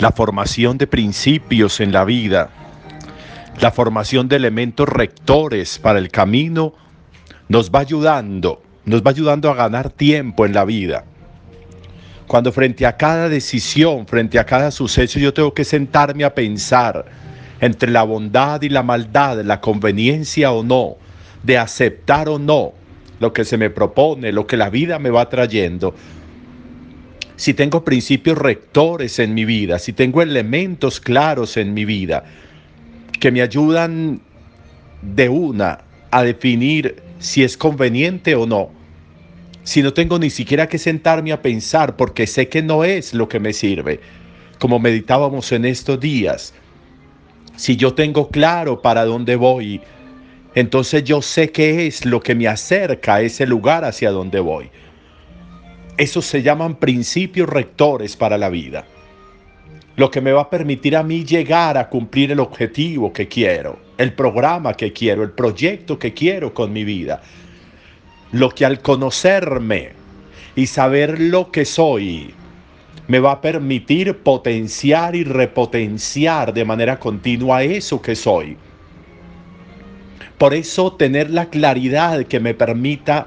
la formación de principios en la vida, la formación de elementos rectores para el camino, nos va ayudando, nos va ayudando a ganar tiempo en la vida. Cuando frente a cada decisión, frente a cada suceso, yo tengo que sentarme a pensar entre la bondad y la maldad, la conveniencia o no, de aceptar o no lo que se me propone, lo que la vida me va trayendo, si tengo principios rectores en mi vida, si tengo elementos claros en mi vida que me ayudan de una a definir si es conveniente o no, si no tengo ni siquiera que sentarme a pensar porque sé que no es lo que me sirve, como meditábamos en estos días, si yo tengo claro para dónde voy, entonces yo sé qué es lo que me acerca a ese lugar hacia donde voy. Esos se llaman principios rectores para la vida. Lo que me va a permitir a mí llegar a cumplir el objetivo que quiero, el programa que quiero, el proyecto que quiero con mi vida. Lo que al conocerme y saber lo que soy, me va a permitir potenciar y repotenciar de manera continua eso que soy. Por eso tener la claridad que me permita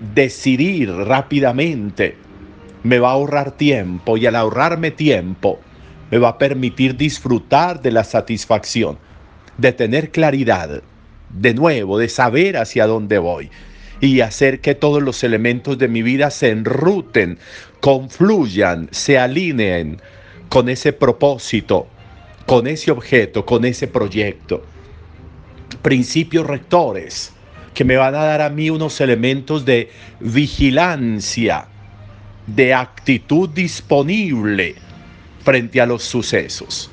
decidir rápidamente me va a ahorrar tiempo y al ahorrarme tiempo me va a permitir disfrutar de la satisfacción, de tener claridad, de nuevo, de saber hacia dónde voy y hacer que todos los elementos de mi vida se enruten, confluyan, se alineen con ese propósito, con ese objeto, con ese proyecto. Principios rectores que me van a dar a mí unos elementos de vigilancia, de actitud disponible frente a los sucesos.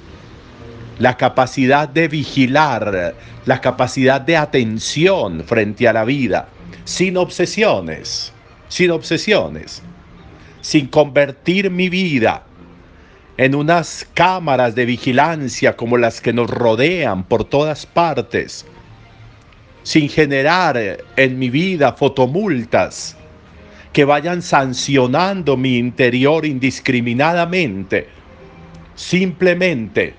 La capacidad de vigilar, la capacidad de atención frente a la vida, sin obsesiones, sin obsesiones, sin convertir mi vida en unas cámaras de vigilancia como las que nos rodean por todas partes, sin generar en mi vida fotomultas que vayan sancionando mi interior indiscriminadamente, simplemente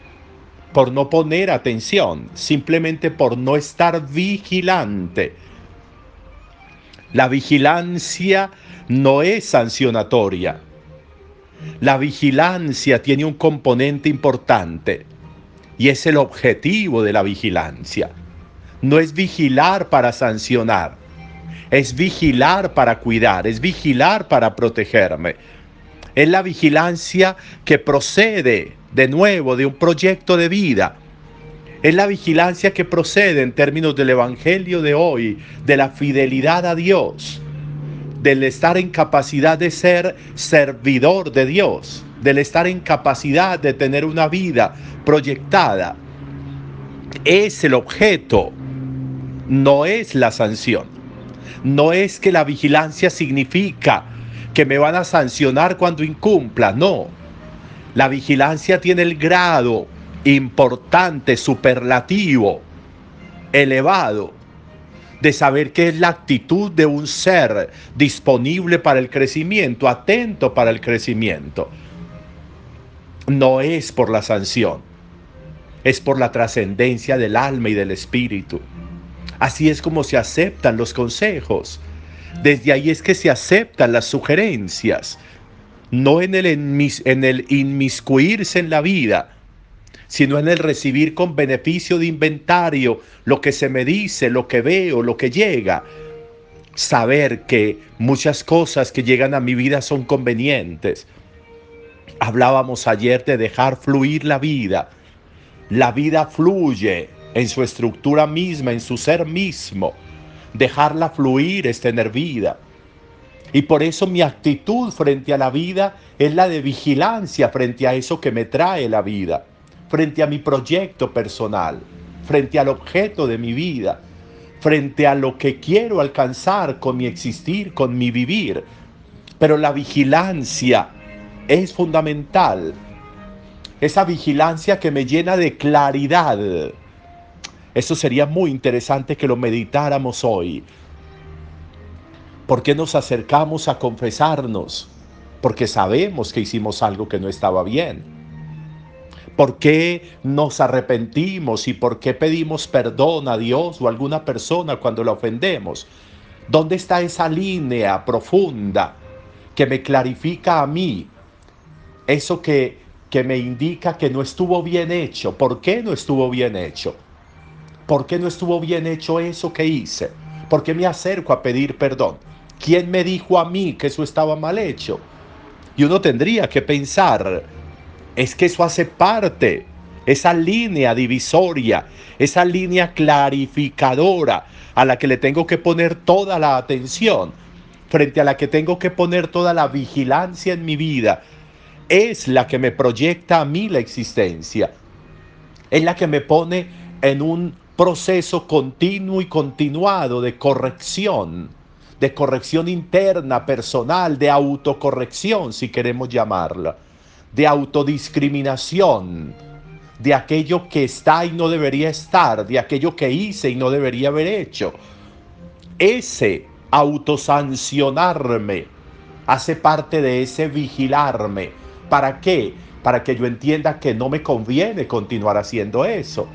por no poner atención, simplemente por no estar vigilante. La vigilancia no es sancionatoria. La vigilancia tiene un componente importante y es el objetivo de la vigilancia no es vigilar para sancionar, es vigilar para cuidar, es vigilar para protegerme. Es la vigilancia que procede de nuevo de un proyecto de vida. Es la vigilancia que procede en términos del Evangelio de hoy, de la fidelidad a Dios, del estar en capacidad de ser servidor de Dios, del estar en capacidad de tener una vida proyectada. Es el objeto no es la sanción. No es que la vigilancia significa que me van a sancionar cuando incumpla, no. La vigilancia tiene el grado importante, superlativo, elevado, de saber que es la actitud de un ser disponible para el crecimiento, atento para el crecimiento. No es por la sanción, es por la trascendencia del alma y del espíritu. Así es como se aceptan los consejos. Desde ahí es que se aceptan las sugerencias, no en el, en el inmiscuirse en la vida, sino en el recibir con beneficio de inventario lo que se me dice, lo que veo, lo que llega. Saber que muchas cosas que llegan a mi vida son convenientes. Hablábamos ayer de dejar fluir la vida. La vida fluye en su estructura misma, en su ser mismo. Dejarla fluir es tener vida. Y por eso mi actitud frente a la vida es la de vigilancia frente a eso que me trae la vida, frente a mi proyecto personal, frente al objeto de mi vida, frente a lo que quiero alcanzar con mi existir, con mi vivir. Pero la vigilancia es fundamental. Esa vigilancia que me llena de claridad, eso sería muy interesante que lo meditáramos hoy. ¿Por qué nos acercamos a confesarnos? Porque sabemos que hicimos algo que no estaba bien. ¿Por qué nos arrepentimos y por qué pedimos perdón a Dios o a alguna persona cuando la ofendemos? ¿Dónde está esa línea profunda que me clarifica a mí? Eso que, que me indica que no estuvo bien hecho. ¿Por qué no estuvo bien hecho? ¿Por qué no estuvo bien hecho eso que hice? ¿Por qué me acerco a pedir perdón? ¿Quién me dijo a mí que eso estaba mal hecho? Y uno tendría que pensar, es que eso hace parte, esa línea divisoria, esa línea clarificadora a la que le tengo que poner toda la atención, frente a la que tengo que poner toda la vigilancia en mi vida, es la que me proyecta a mí la existencia, es la que me pone en un proceso continuo y continuado de corrección, de corrección interna, personal, de autocorrección, si queremos llamarla de autodiscriminación, de aquello que está y no debería estar, de aquello que hice y no debería haber hecho. Ese autosancionarme hace parte de ese vigilarme. ¿Para qué? Para que yo entienda que no me conviene continuar haciendo eso.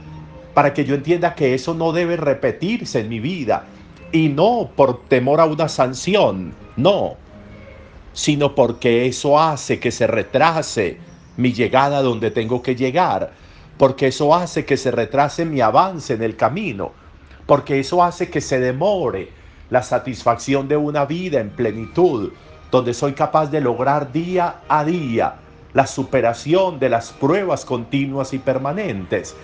Para que yo entienda que eso no debe repetirse en mi vida. Y no por temor a una sanción. No, sino porque eso hace que se retrase mi llegada donde tengo que llegar, porque eso hace que se retrase mi avance en el camino, porque eso hace que se demore la satisfacción de una vida en plenitud, donde soy capaz de lograr día a día la superación de las pruebas continuas y permanentes,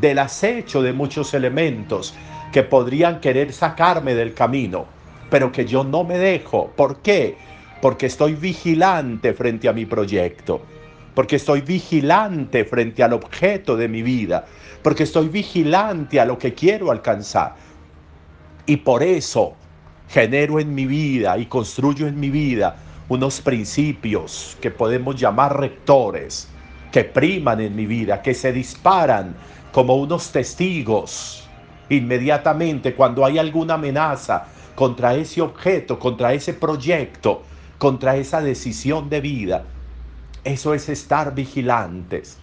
del acecho de muchos elementos que podrían querer sacarme del camino, pero que yo no me dejo. ¿Por qué? porque estoy vigilante frente a mi proyecto, porque estoy vigilante frente al objeto de mi vida, porque estoy vigilante a lo que quiero alcanzar. Y por eso genero en mi vida y construyo en mi vida unos principios que podemos llamar rectores, que priman en mi vida, que se disparan como unos testigos inmediatamente cuando hay alguna amenaza contra ese objeto, contra ese proyecto, contra esa decisión de vida. Eso es estar vigilantes.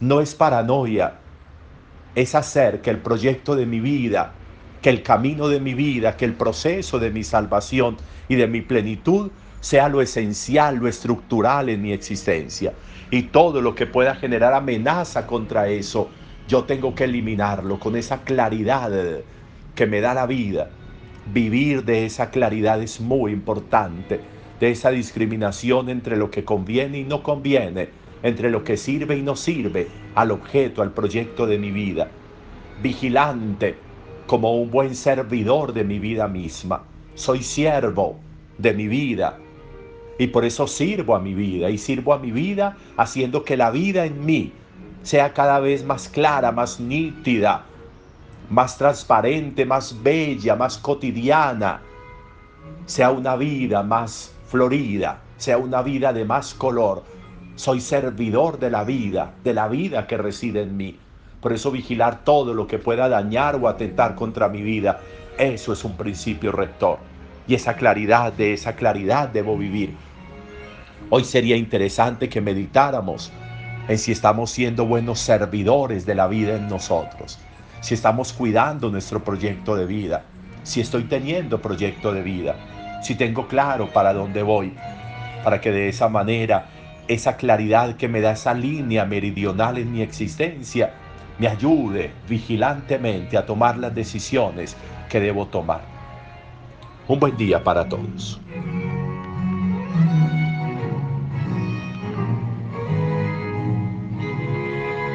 No es paranoia. Es hacer que el proyecto de mi vida, que el camino de mi vida, que el proceso de mi salvación y de mi plenitud sea lo esencial, lo estructural en mi existencia. Y todo lo que pueda generar amenaza contra eso, yo tengo que eliminarlo con esa claridad que me da la vida. Vivir de esa claridad es muy importante de esa discriminación entre lo que conviene y no conviene, entre lo que sirve y no sirve al objeto, al proyecto de mi vida. Vigilante como un buen servidor de mi vida misma. Soy siervo de mi vida y por eso sirvo a mi vida y sirvo a mi vida haciendo que la vida en mí sea cada vez más clara, más nítida, más transparente, más bella, más cotidiana, sea una vida más florida, sea una vida de más color. Soy servidor de la vida, de la vida que reside en mí. Por eso vigilar todo lo que pueda dañar o atentar contra mi vida, eso es un principio rector. Y esa claridad, de esa claridad debo vivir. Hoy sería interesante que meditáramos en si estamos siendo buenos servidores de la vida en nosotros, si estamos cuidando nuestro proyecto de vida, si estoy teniendo proyecto de vida si tengo claro para dónde voy, para que de esa manera esa claridad que me da esa línea meridional en mi existencia me ayude vigilantemente a tomar las decisiones que debo tomar. Un buen día para todos.